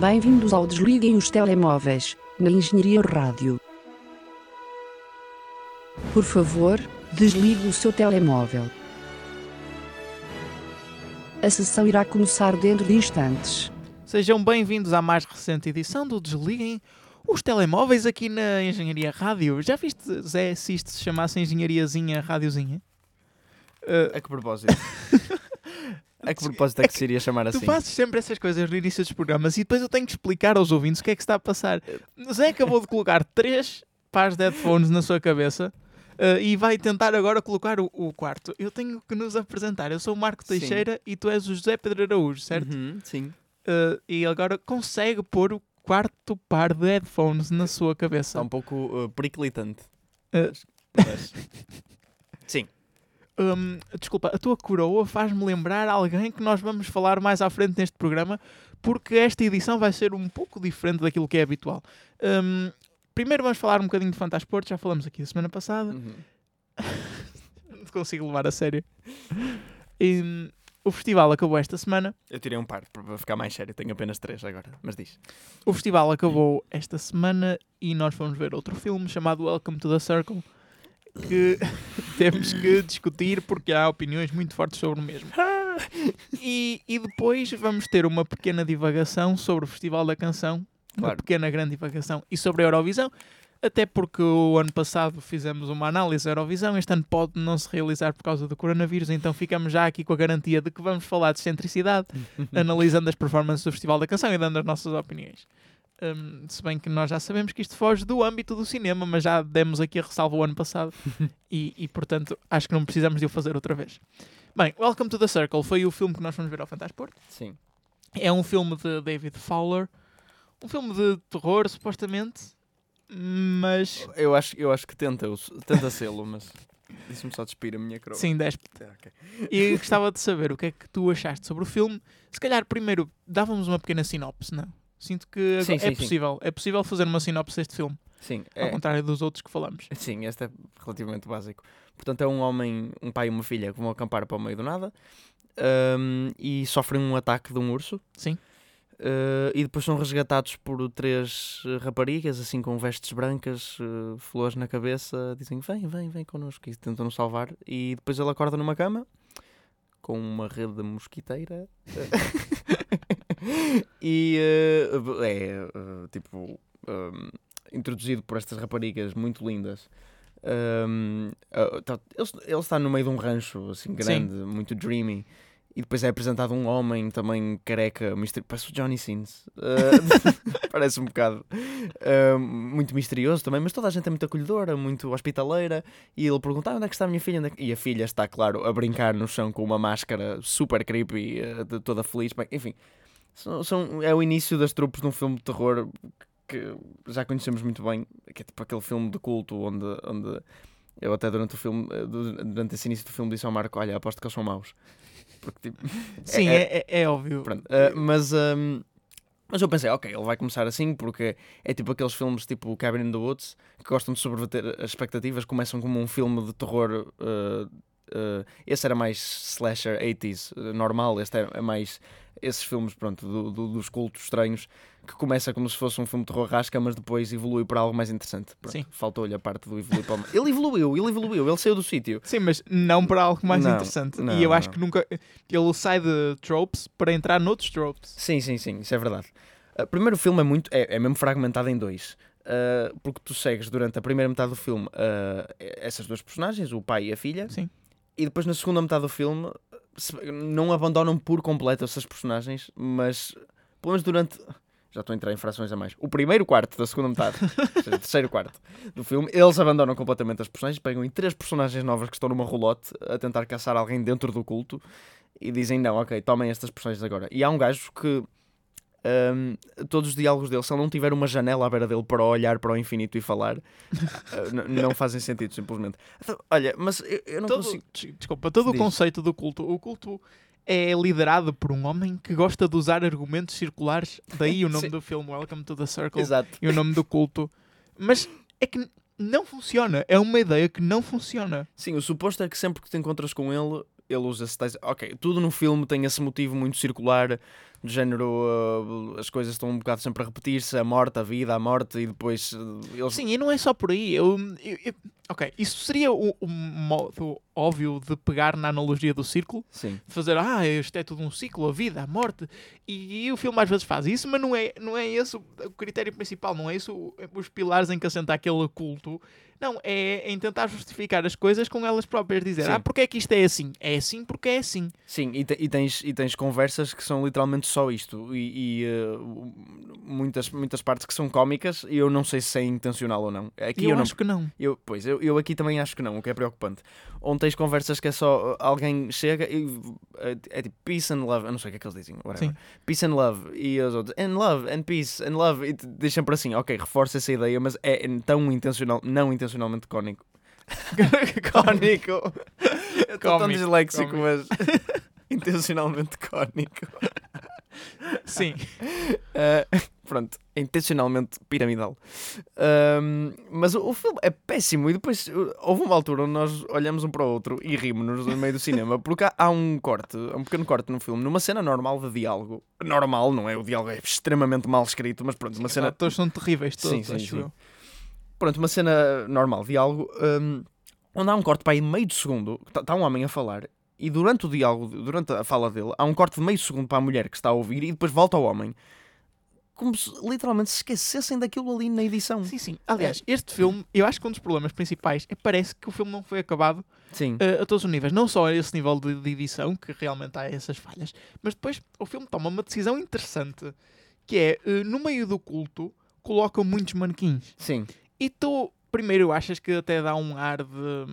Bem-vindos ao Desliguem os Telemóveis, na Engenharia Rádio. Por favor, desligue o seu telemóvel. A sessão irá começar dentro de instantes. Sejam bem-vindos à mais recente edição do Desliguem os telemóveis aqui na Engenharia Rádio. Já viste, Zé, se isto se chamasse Engenhariazinha Rádiozinha? A que propósito? a que propósito é que se iria chamar assim? Tu fazes sempre essas coisas no início dos programas e depois eu tenho que explicar aos ouvintes o que é que está a passar. Zé acabou de colocar três pares de headphones na sua cabeça uh, e vai tentar agora colocar o, o, quarto. Eu tenho que nos apresentar. Eu sou o Marco Teixeira sim. e tu és o José Pedro Araújo, certo? Uhum, sim. Uh, e agora consegue pôr o quarto par de headphones na sua cabeça. Está um pouco uh, periclitante. Uh, mas... Sim. Um, desculpa, a tua coroa faz-me lembrar alguém que nós vamos falar mais à frente neste programa, porque esta edição vai ser um pouco diferente daquilo que é habitual. Primeiro vamos falar um bocadinho de Fantasporto, já falamos aqui a semana passada. Uhum. Não consigo levar a sério. E, o festival acabou esta semana. Eu tirei um par para ficar mais sério, tenho apenas três agora, mas diz. O festival acabou esta semana e nós fomos ver outro filme chamado Welcome to the Circle que temos que discutir porque há opiniões muito fortes sobre o mesmo. E, e depois vamos ter uma pequena divagação sobre o Festival da Canção, uma Claro. pequena grande divagação e sobre a Eurovisão. Até porque o ano passado fizemos uma análise da Eurovisão, este ano pode não se realizar por causa do coronavírus, então ficamos já aqui com a garantia de que vamos falar de excentricidade, analisando as performances do Festival da Canção e dando as nossas opiniões. Hum, se bem que nós já sabemos que isto foge do âmbito do cinema, mas já demos aqui a ressalva o ano passado e, e, portanto acho que não precisamos de o fazer outra vez. Bem, Welcome to the Circle foi o filme que nós fomos ver ao Fantasporto. Sim. É um filme de David Fowler, um filme de terror, supostamente, mas Eu acho, eu acho que tenta, tenta sê-lo, mas disse-me só despir a minha coroa. sim, 10 Ah, ok. E gostava de saber o que é que tu achaste sobre o filme. Se calhar, primeiro, dávamos uma pequena sinopse, não? Sinto que Sim, é sim, sim. possível. É possível fazer uma sinopse deste filme, Sim, ao é, contrário dos outros que falamos. sim, este é relativamente básico. Portanto, é um homem, um pai e uma filha que vão acampar para o meio do nada ahm, e sofrem um ataque de um urso. Sim. Uh, e depois são resgatados por três raparigas, assim com vestes brancas, uh, flores na cabeça, dizem vem, vem, vem connosco e tentam salvar. E depois ele acorda numa cama com uma rede mosquiteira e uh, é uh, tipo um, introduzido por estas raparigas muito lindas. Um, tá- ele, ele está no meio de um rancho assim grande, muito dreamy. E depois é apresentado um homem também careca, mister... parece o Johnny Sins. Uh, parece um bocado uh, muito misterioso também, mas toda a gente é muito acolhedora, muito hospitaleira. E ele pergunta: ah, onde é que está a minha filha? É que-" E a filha está, claro, a brincar no chão com uma máscara super creepy, uh, toda feliz. Bem, enfim, são, são- é o início das trupes de um filme de terror que já conhecemos muito bem, que é tipo aquele filme de culto onde. onde eu até durante o filme, eh, du- durante esse início do filme, disse ao Marco: Olha, aposto que eles são maus. Porque tipo, Sim, é- é, é, é óbvio. Pronto, uh, mas, um, mas eu pensei, ok, ele vai começar assim porque é tipo aqueles filmes tipo Cabin in the Woods que gostam de sobrebater as expectativas, começam como um filme de terror. uh, uh, esse era mais slasher 80s, uh, normal. Este é, é mais esses filmes pronto, do- do- dos cultos estranhos que começa como se fosse um filme de terror rasca, mas depois evolui para algo mais interessante. Faltou-lhe a parte do evoluir para o... Ele evoluiu, ele evoluiu, ele saiu do sítio. Sim, mas não para algo mais Não, interessante. não, e eu acho não. que nunca. Ele sai de tropes para entrar noutros tropes. Sim, sim, sim, isso é verdade. Primeiro o filme é muito. é, é mesmo fragmentado em dois. Uh, porque tu segues durante a primeira metade do filme uh, essas duas personagens, o pai e a filha, Sim. e depois na segunda metade do filme não abandonam por completo essas personagens, mas pelo menos durante. Já estou a entrar em frações a mais. O primeiro quarto da segunda metade, ou seja, o terceiro quarto do filme, eles abandonam completamente as personagens, pegam em três personagens novas que estão numa rolote a tentar caçar alguém dentro do culto e dizem: Não, ok, tomem estas personagens agora. E há um gajo que. Hum, todos os diálogos dele, se ele não tiver uma janela à beira dele para olhar para o infinito e falar, n- não fazem sentido, simplesmente. Então, olha, mas eu, eu não Todo, consigo. des- desculpa, todo o Diz. conceito do culto. O culto é liderado por um homem que gosta de usar argumentos circulares. Daí o nome do filme, Welcome to the Circle. Exato. e o nome do culto. Mas é que não funciona. É uma ideia que não funciona. Sim, o suposto é que sempre que te encontras com ele, ele usa esse tais- Ok, tudo no filme tem esse motivo muito circular, do género, uh, as coisas estão um bocado sempre a repetir-se, a morte, a vida, a morte, e depois uh, eles. Sim, e não é só por aí. Eu, eu- eu- ok, isso seria o, o modo óbvio de pegar na analogia do círculo, Sim. de fazer, ah, isto é tudo um ciclo, a vida, a morte, e, o filme às vezes faz isso, mas não é, não é esse o, critério principal, não é isso os pilares em que assenta aquele culto. Não, é em tentar justificar as coisas com elas próprias, dizer, Sim. ah, porque é que isto é assim? É assim porque é assim. Sim, e, te- e tens, e tens conversas que são literalmente só isto, e, e, uh, muitas, muitas partes que são cómicas, e eu não sei se é intencional ou não. Aqui eu, eu não acho que não. Eu, pois, eu, eu aqui também acho que não, o que é preocupante. Onde tens conversas que é só uh, alguém chega e é, é tipo peace and love, eu não sei o que é que eles dizem, whatever. Sim. Peace and love, e os outros, and love, and peace, and love, e diz sempre assim, ok, reforça essa ideia, mas é tão intencional, não intencionalmente cónico. cónico! Eu estou tão disléxico, mas intencionalmente cónico. Sim. Uh, pronto, é intencionalmente piramidal. Um, mas o, o filme é péssimo. E depois uh, houve uma altura onde nós olhamos um para o outro e rimos-nos no meio do cinema, porque há, há um corte, um pequeno corte no filme, numa cena normal de diálogo. Normal, não é? O diálogo é extremamente mal escrito, mas pronto, uma Os cena. atores são terríveis todos, Sim, sim, acho sim. eu. Pronto, uma cena normal, diálogo, um, onde há um corte para aí meio de segundo, está um homem a falar. E durante o diálogo, durante a fala dele, há um corte de meio segundo para a mulher que está a ouvir e depois volta ao homem. Como se literalmente se esquecessem daquilo ali na edição. Sim, sim. Aliás, este filme, eu acho que um dos problemas principais é que parece que o filme não foi acabado Sim. eh, a todos os níveis. Não só a esse nível de, de edição, que realmente há essas falhas, mas depois o filme toma uma decisão interessante, que é, eh, no meio do culto, coloca muitos manequins. Sim. E tu, primeiro, achas que até dá um ar de,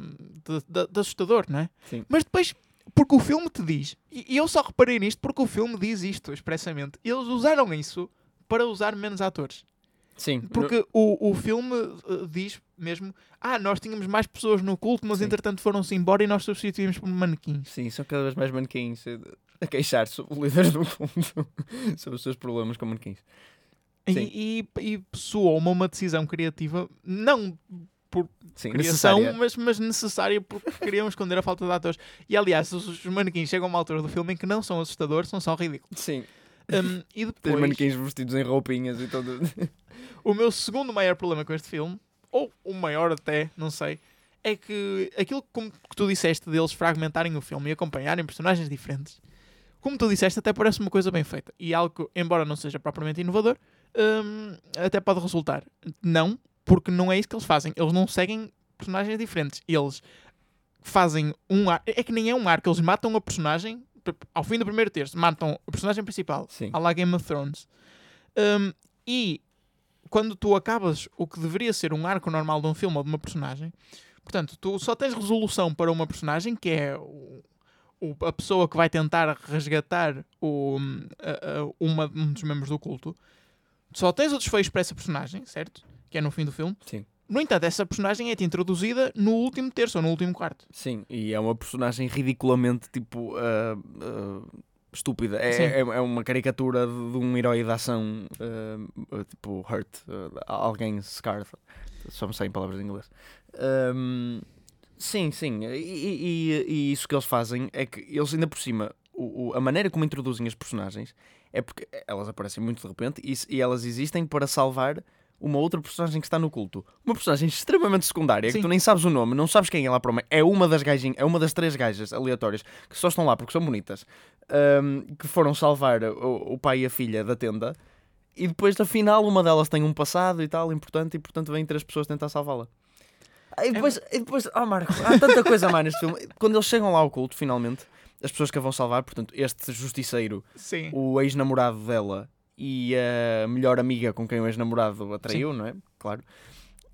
de, de- de assustador, não é? Sim. Mas depois, porque o filme te diz, e eu só reparei nisto porque o filme diz isto expressamente, eles usaram isso para usar menos atores. Sim. Porque o, o filme eh, diz mesmo: Ah, nós tínhamos mais pessoas no culto, mas Sim. entretanto foram-se embora e nós substituímos por manequins. Sim, são cada vez mais manequins eh, a queixar-se, o líder do mundo, sobre os seus problemas com manequins. E, e, e soou-me uma decisão criativa, não Sim, criação, necessária. mas, mas necessária porque queriam esconder a falta de atores. E aliás, os, os manequins chegam a uma altura do filme em que não são assustadores, são só ridículos. Sim. Um, e depois, manequins vestidos em roupinhas e tudo. o meu segundo maior problema com este filme, ou o maior até, não sei, é que aquilo como que tu disseste deles fragmentarem o filme e acompanharem personagens diferentes, como tu disseste, até parece uma coisa bem feita. E algo que, embora não seja propriamente inovador, hum, até pode resultar. Não, porque não é isso que eles fazem. Eles não seguem personagens diferentes. Eles fazem um ar. É que nem é um arco, eles matam a personagem. Ao fim do primeiro terço, matam a personagem principal, Sim. à la Game of Thrones. Hum, e quando tu acabas o que deveria ser um arco normal de um filme ou de uma personagem, portanto, tu só tens resolução para uma personagem, que é o- o- a pessoa que vai tentar resgatar o, a- a- uma, um dos membros do culto. Só tens o desfecho para essa personagem, certo? Que é no fim do filme. Sim. No entanto, essa personagem é-te introduzida no último terço ou no último quarto. Sim, e é uma personagem ridiculamente tipo ah, ah, estúpida. É, é, é uma caricatura de, de um herói de ação ah, tipo hurt, alguém scarred. Só me saem palavras em inglês. Ahm, sim, sim. E, e- e isso que eles fazem é que eles ainda por cima, o- o- a maneira como introduzem as personagens é porque elas aparecem muito de repente e, e elas existem para salvar uma outra personagem que está no culto. Uma personagem extremamente secundária, Sim. que tu nem sabes o nome, não sabes quem é lá para o meio. É uma das gajinhas, é uma das três gajas aleatórias que só estão lá porque são bonitas, ahm, que foram salvar o, o pai e a filha da tenda. E depois, afinal, uma delas tem um passado e tal importante, e portanto vêm três pessoas tentar salvá-la. E depois, e depois, oh Marco, há tanta coisa mais neste filme. Quando eles chegam lá ao culto, finalmente, as pessoas que a vão salvar, portanto, este justiceiro, Sim. o ex-namorado dela e a melhor amiga com quem o ex-namorado atraiu, não é? Claro.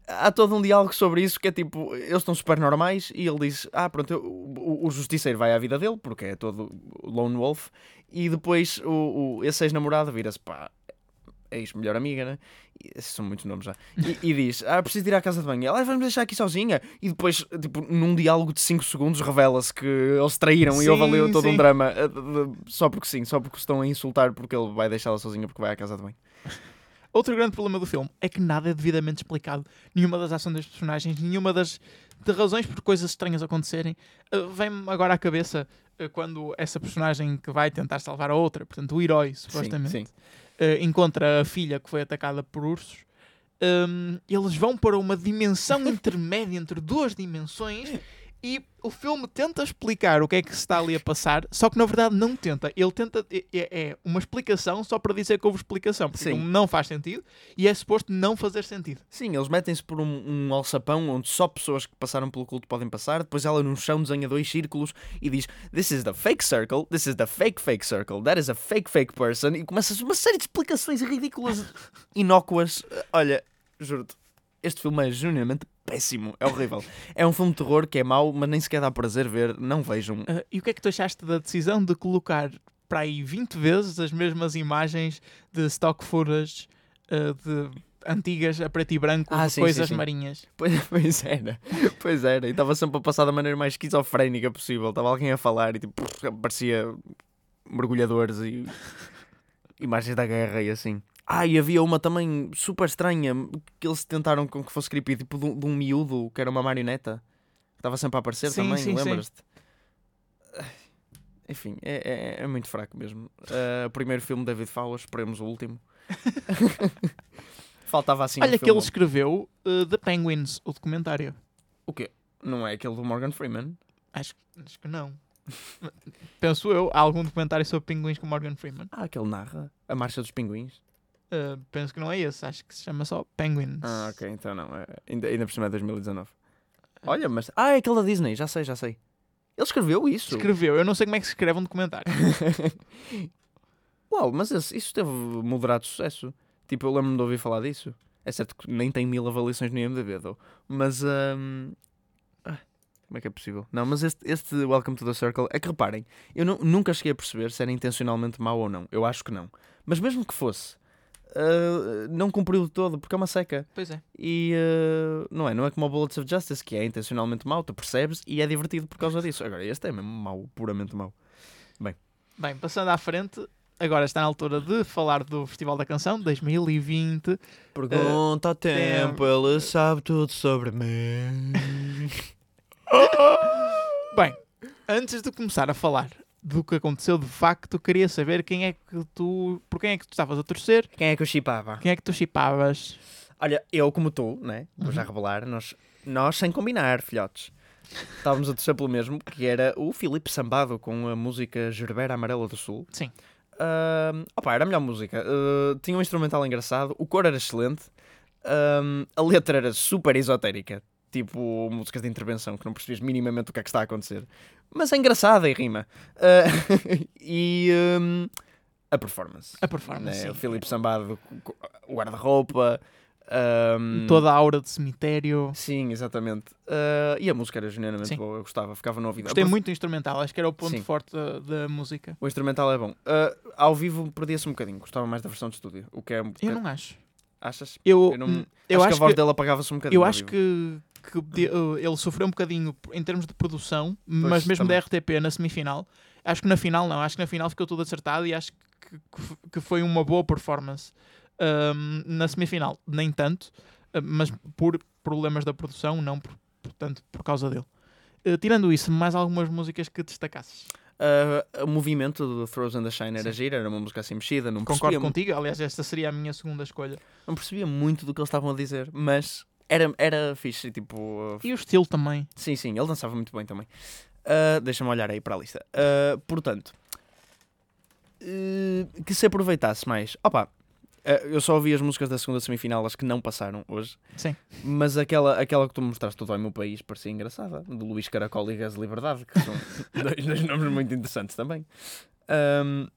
Há todo um diálogo sobre isso que é tipo, eles estão super normais e ele diz: Ah, pronto, eu- o, o justiceiro vai à vida dele, porque é todo lone wolf, e depois o, o, esse ex-namorado vira-se, pá, ex-melhor amiga, né? E são muitos nomes já. E, e diz: Ah, preciso ir à casa de banho. Ela vai me deixar aqui sozinha. E depois, tipo, num diálogo de 5 segundos, revela-se que eles traíram e houve ali Sim, todo um sim. drama eh, só porque sim, só porque se estão a insultar porque ele vai deixá-la sozinha porque vai à casa de banho. Outro grande problema do filme é que nada é devidamente explicado. Nenhuma das ações das personagens, nenhuma das, de razões por coisas estranhas acontecerem. Uh, Vem-me agora à cabeça uh, quando essa personagem que vai tentar salvar a outra, portanto, o herói, supostamente, sim. Uh, encontra a filha que foi atacada por ursos. Um, eles vão para uma dimensão intermédia entre duas dimensões e o filme tenta explicar o que é que se está ali a passar, só que na verdade não tenta. Ele tenta. É, é uma explicação só para dizer que houve explicação, porque Sim. não faz sentido e é suposto não fazer sentido. Sim, eles metem-se por um, um alçapão onde só pessoas que passaram pelo culto podem passar. Depois ela no chão desenha dois círculos e diz: This is the fake circle, this is the fake fake circle, that is a fake fake person. E começa uma série de explicações ridículas, inócuas. Olha, juro-te, este filme é genuinamente péssimo, é horrível. É um filme de terror que é mau, mas nem sequer dá prazer ver. Não vejam. Uh, e o que é que tu achaste da decisão de colocar para aí 20 vezes as mesmas imagens de stock footage uh, de antigas a preto e branco Ah, sim, coisas sim, sim. marinhas? Pois, pois era, pois era. E estava sempre a passar da maneira mais esquizofrénica possível. Estava alguém a falar e tipo, parecia mergulhadores e imagens da guerra e assim. Ah, e havia uma também super estranha que eles tentaram com que fosse creepy, tipo de um, de um miúdo que era uma marioneta. que Estava sempre a aparecer Sim, também, lembras-te? Enfim, é, é, é muito fraco mesmo. O primeiro filme, David Fowler, esperemos o último. Faltava assim um Olha que filme. ele escreveu uh, The Penguins, o documentário. O quê? Não é aquele do Morgan Freeman? Acho, acho que não. Penso eu, há algum documentário sobre pinguins com Morgan Freeman? Ah, aquele narra a Marcha dos Pinguins. Uh, penso que não é esse, acho que se chama só Penguins. Ah, ok, então não. é- ainda, ainda por cima é 2019. Olha, mas. Ah, é aquele da Disney, já sei, já sei. Ele escreveu isso. Escreveu, eu não sei como é que se escreve um documentário. Uau, mas esse- isso teve moderado sucesso. Tipo, eu lembro-me de ouvir falar disso. É certo que nem tem mil avaliações no IMDb, though. mas. hum, ah, como é que é possível? Não, mas este, este Welcome to the Circle é que reparem, eu nu- nunca cheguei a perceber se era intencionalmente mau ou não. Eu acho que não. Mas mesmo que fosse, ah, não cumpriu de todo, porque é uma seca. pois é. E uh, não é? Não é como o Bullets of Justice, que é intencionalmente mau, tu percebes e é divertido por causa disso. Agora, este é mesmo mau, puramente mau. Bem, passando à frente, agora está na altura de falar do Festival da Canção 2020. Pergunta ao tempo, ele sabe tudo sobre mim. Bem, antes de começar a falar do que aconteceu de facto, queria saber quem é que tu. por quem é que tu estavas a torcer, Quem é que eu chipava? quem é que tu chipavas. Olha, eu como tu, né? Vou já Uhum. revelar, nós, nós sem combinar, filhotes. Estávamos a torcer pelo mesmo, que era o Filipe Sambado com a música Gerbera Amarela do Sul. Sim. Ahm, opa, era a melhor música. Ah, tinha um instrumental engraçado, o cor era excelente, ahm, a letra era super esotérica, tipo músicas de intervenção que não percebias minimamente o que é que está a acontecer, mas é engraçada e rima. Ah, e ahm, a performance. A performance, né? O Filipe co- o guarda-roupa. ahm, Toda a aura de cemitério. Sim, exatamente. Ah, e a música era genuinamente Sim. boa, eu gostava, ficava no ouvido. Gostei muito do instrumental, acho que era o ponto Sim. forte da, da música. O instrumental é bom. Ah, ao vivo perdia-se um bocadinho, gostava mais da versão de estúdio. O que é. Eu não acho. Achas? Eu, Eu, não, eu acho, que acho a voz que, dele apagava-se um bocadinho. eu acho que, que uh, ele sofreu um bocadinho em termos de produção, mas mesmo também. da RTP na semifinal. Acho que na final não, acho que na final ficou tudo acertado e acho que, que foi uma boa performance. Um, na semifinal, nem tanto, uh, mas por problemas da produção, não por, portanto por causa dele. Uh, tirando isso, mais algumas músicas que destacasses. Ah, o movimento do Throws and the Shine era Sim. gira, era uma música assim mexida, não Concordo percebia, contigo, aliás, esta seria a minha segunda escolha. não percebia muito do que eles estavam a dizer, mas era, era fixe, tipo. ah, E o estilo também. Sim, sim, ele dançava muito bem também. Ah, Deixa-me olhar aí para a lista. Ah, portanto, eh, que se aproveitasse mais. Opa, eh, eu só ouvi as músicas da segunda semifinal, as que não passaram hoje, Sim. mas aquela, aquela que tu me mostraste todo ao meu país parecia engraçada, do Luís Caracol e Gás Liberdade, que são dois, dois nomes muito interessantes também. Ahm,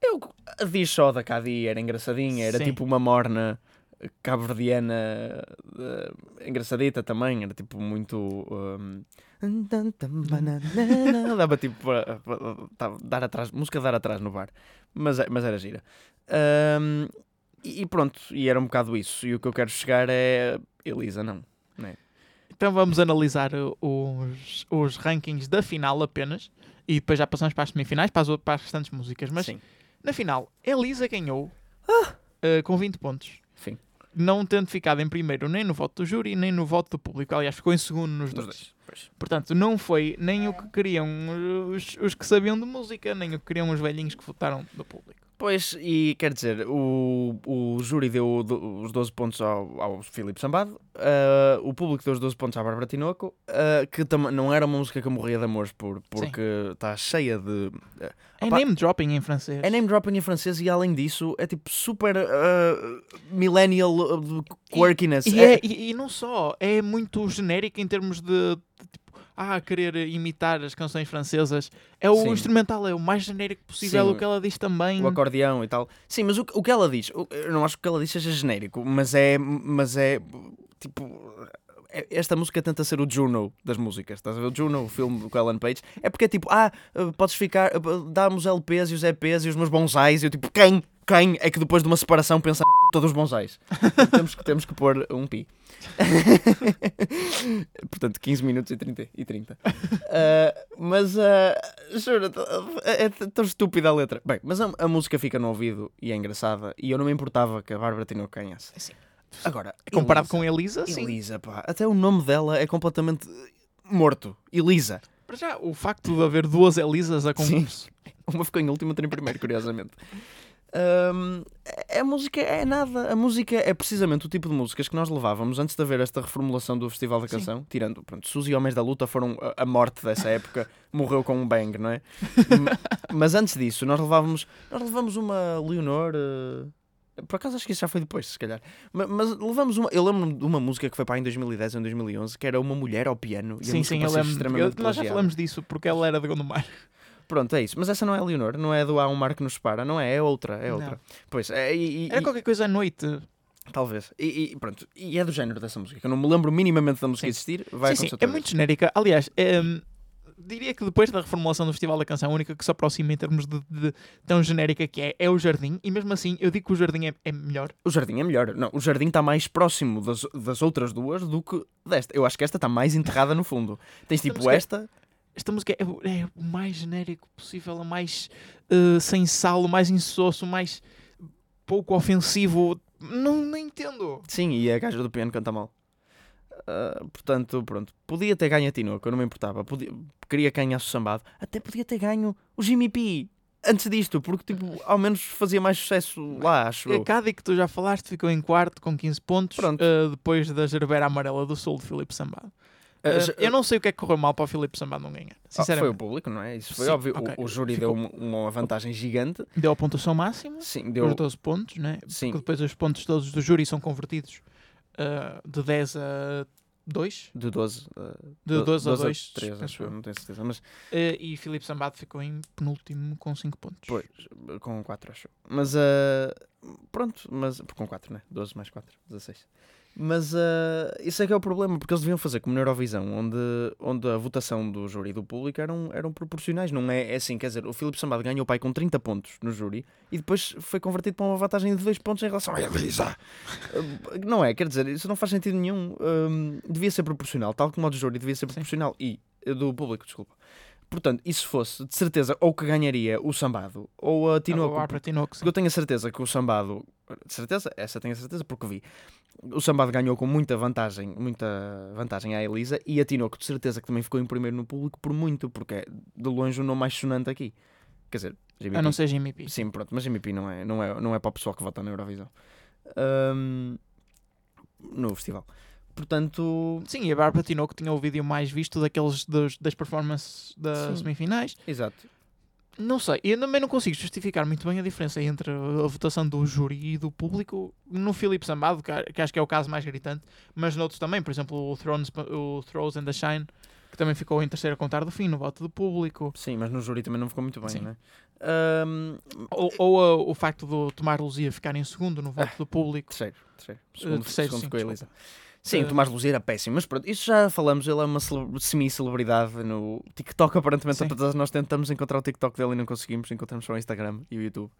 eu, a Diz só da Cadi era engraçadinha, era Sim. tipo uma morna cabo-verdiana eh, engraçadita também, era tipo muito. ahm, Dava tipo para, para- dar atrás, música dar atrás no bar, mas, é- mas era gira. Ahm, e e pronto, e era um bocado isso. E o que eu quero chegar é Elisa, não. Então vamos analisar uh, os, os rankings da final apenas e depois já passamos para as semifinais, para as, para as restantes músicas. Mas Sim, na final, Elisa ganhou Ah! uh, com 20 pontos. sim. Não tendo ficado em primeiro nem no voto do júri, nem no voto do público. Aliás, ficou em segundo nos Nos dois. dois. Pois. Portanto, não foi nem o que queriam os, os que sabiam de música, nem o que queriam os velhinhos que votaram do público. Pois, e quer dizer, o, o júri deu do- os 12 pontos ao, ao Filipe Sambado, ah, o público deu os 12 pontos à Bárbara Tinoco, ah, que também não era uma música que eu morria de amores por, porque está cheia de. É Opa, name dropping em francês. É name dropping em francês e além disso é tipo super millennial quirkiness. E, É- é- e- e não só, é muito genérico em termos de, de, ah, querer imitar as canções francesas. É o Sim. instrumental, é o mais genérico possível, Sim. o que ela diz também. o acordeão e tal. Sim, mas o, que- o que ela diz, eu não acho que o que ela diz seja genérico, mas é, mas é tipo. é- Esta música tenta ser o Juno das músicas. Estás a ver o Juno, o filme com Ellen Page? É porque é tipo, ah, eh, podes ficar, eh, dá-me os LPs e os EPs e os meus bonsais. E eu tipo, quem? Quem é que depois de uma separação pensa na puta dos bonsais? temos, que, temos que pôr um pi. Portanto, 15 minutos e 30. E 30. Ah, mas, uh, juro, é, é tão estúpida a letra. Bem, mas a, a música fica no ouvido e é engraçada. E eu não me importava que a Bárbara Tinoco ganhasse. Sim. Agora, Comparado Elisa, com Elisa, sim. Elisa, pá, até o nome dela é completamente morto. Elisa. Para já, o facto de haver duas Elisas a concurso. Uma ficou em último, outra em primeiro, curiosamente. Hum, a música é nada. A música é precisamente o tipo de músicas que nós levávamos antes de haver esta reformulação do Festival da Sim. Canção. Tirando, pronto, Suzy e Homens da Luta foram a, a morte dessa época, morreu com um bang, não é? Ma- Mas antes disso, nós levávamos, nós levamos uma Leonor. eh, por acaso acho que isso já foi depois, se calhar. Ma- Mas, levamos uma. Eu lembro-me de uma música que foi para em 2010 ou em 2011, que era uma mulher ao piano. e Sim, sim, eu lembro. extremamente eu- nós já falamos disso porque ela era de Gondomar. Pronto, é isso. Mas essa não é a Leonor, não é do Há um Mar que nos separa, não é? É outra, é outra. Não. Pois, é, e, e- Era e- qualquer coisa à noite. talvez. E, e pronto, e é do género dessa música, que eu não me lembro minimamente da música Sim. existir, vai sim, sim, é muito vez. genérica. Aliás, hum, diria que depois da reformulação do Festival da Canção, a única que se aproxima em termos de, de tão genérica que é, é o Jardim. E mesmo assim, eu digo que o Jardim é, é melhor. O Jardim é melhor. Não, o Jardim está mais próximo das, das outras duas do que desta. Eu acho que esta está mais enterrada no fundo. Tens tipo esta, Esta música é, o- é o mais genérico possível, o mais uh, sem sal, o mais insosso, o mais pouco ofensivo. Não, não entendo. sim, e a gaja do piano canta mal. Ah, portanto, pronto. Podia ter ganho a Tinoco, eu não me importava. Podia, queria que ganhasse o Sambado. Até podia ter ganho o Jimmy P. Antes disto, porque tipo, ao menos fazia mais sucesso lá, acho A eu. Cádiz, que tu já falaste, ficou em quarto com 15 pontos, uh, depois da Gerbera Amarela do Sul de Filipe Sambado. Uh, eu não sei o que é que correu mal para o Filipe Sambado não ganhar. Ah, foi o Sinceramente, público, não é? Isso foi Sim, óbvio. O- ok. O, júri Ficou- deu uma, vantagem gigante. deu a pontuação máxima, Sim, os deu. 12 pontos, né? Sim. Porque depois os pontos todos do júri são convertidos uh, de 10 a 2, De 12. ah, de do- 12 a 2, 3, penso acho eu, não tenho certeza. Mas Uh, e Filipe Sambado ficou em penúltimo com 5 pontos. Pois, com 4 acho. Mas ah, pronto, mas com 4, né? 12 mais 4, 16. Mas ah, isso é que é o problema, porque eles deviam fazer como na Eurovisão, onde, onde a votação do júri e do público eram, eram proporcionais. Não é, é assim, quer dizer, o Filipe Sambado ganhou o pai com 30 pontos no júri e depois foi convertido para uma vantagem de 2 pontos em relação à Elisa. Ah, não é, quer dizer, isso não faz sentido nenhum. Ah, devia ser proporcional, tal como o do júri devia ser proporcional e do público, desculpa. Portanto, e se fosse, de certeza, ou que ganharia o Sambado ou a Tinoco. Tinoco. sim. Porque eu tenho a certeza que o Sambado, de certeza, essa tenho a certeza porque vi. O Sambado ganhou com muita vantagem, muita vantagem à Elisa e a Tinoco de certeza que também ficou em primeiro no público por muito, porque é de longe o nome mais sonante aqui. Quer dizer, Jimmy A não ser Jimmy P. Sim, pronto, mas Jimmy P não é, não é, não é para o pessoal que vota na Eurovisão. Ahm, no festival. Portanto, Sim, e a Bárbara Tinoco tinha o vídeo mais visto daqueles dos- das performances das Sim. semifinais. exato. Não sei, eu também não consigo justificar muito bem a diferença entre a votação do júri e do público no Filipe Sambado, que acho que é o caso mais gritante, mas noutros também, por exemplo, o Thrones, o Throws and the Shine, que também ficou em terceiro a contar do fim, no voto do público. Sim, mas no júri também não ficou muito bem, Sim. né? Ahm, Ou, ou a- o facto do Tomar Luzia ficar em segundo no voto do público. Terceiro, terceiro. Segundo, terceiro, segundo sim, ficou a desculpa. Sim, o Tomás Luzia era péssimo, mas pronto, isso já falamos, ele é uma cele- semi-celebridade no TikTok, aparentemente Sim. todas nós tentamos encontrar o TikTok dele e não conseguimos, encontramos só o Instagram e o YouTube.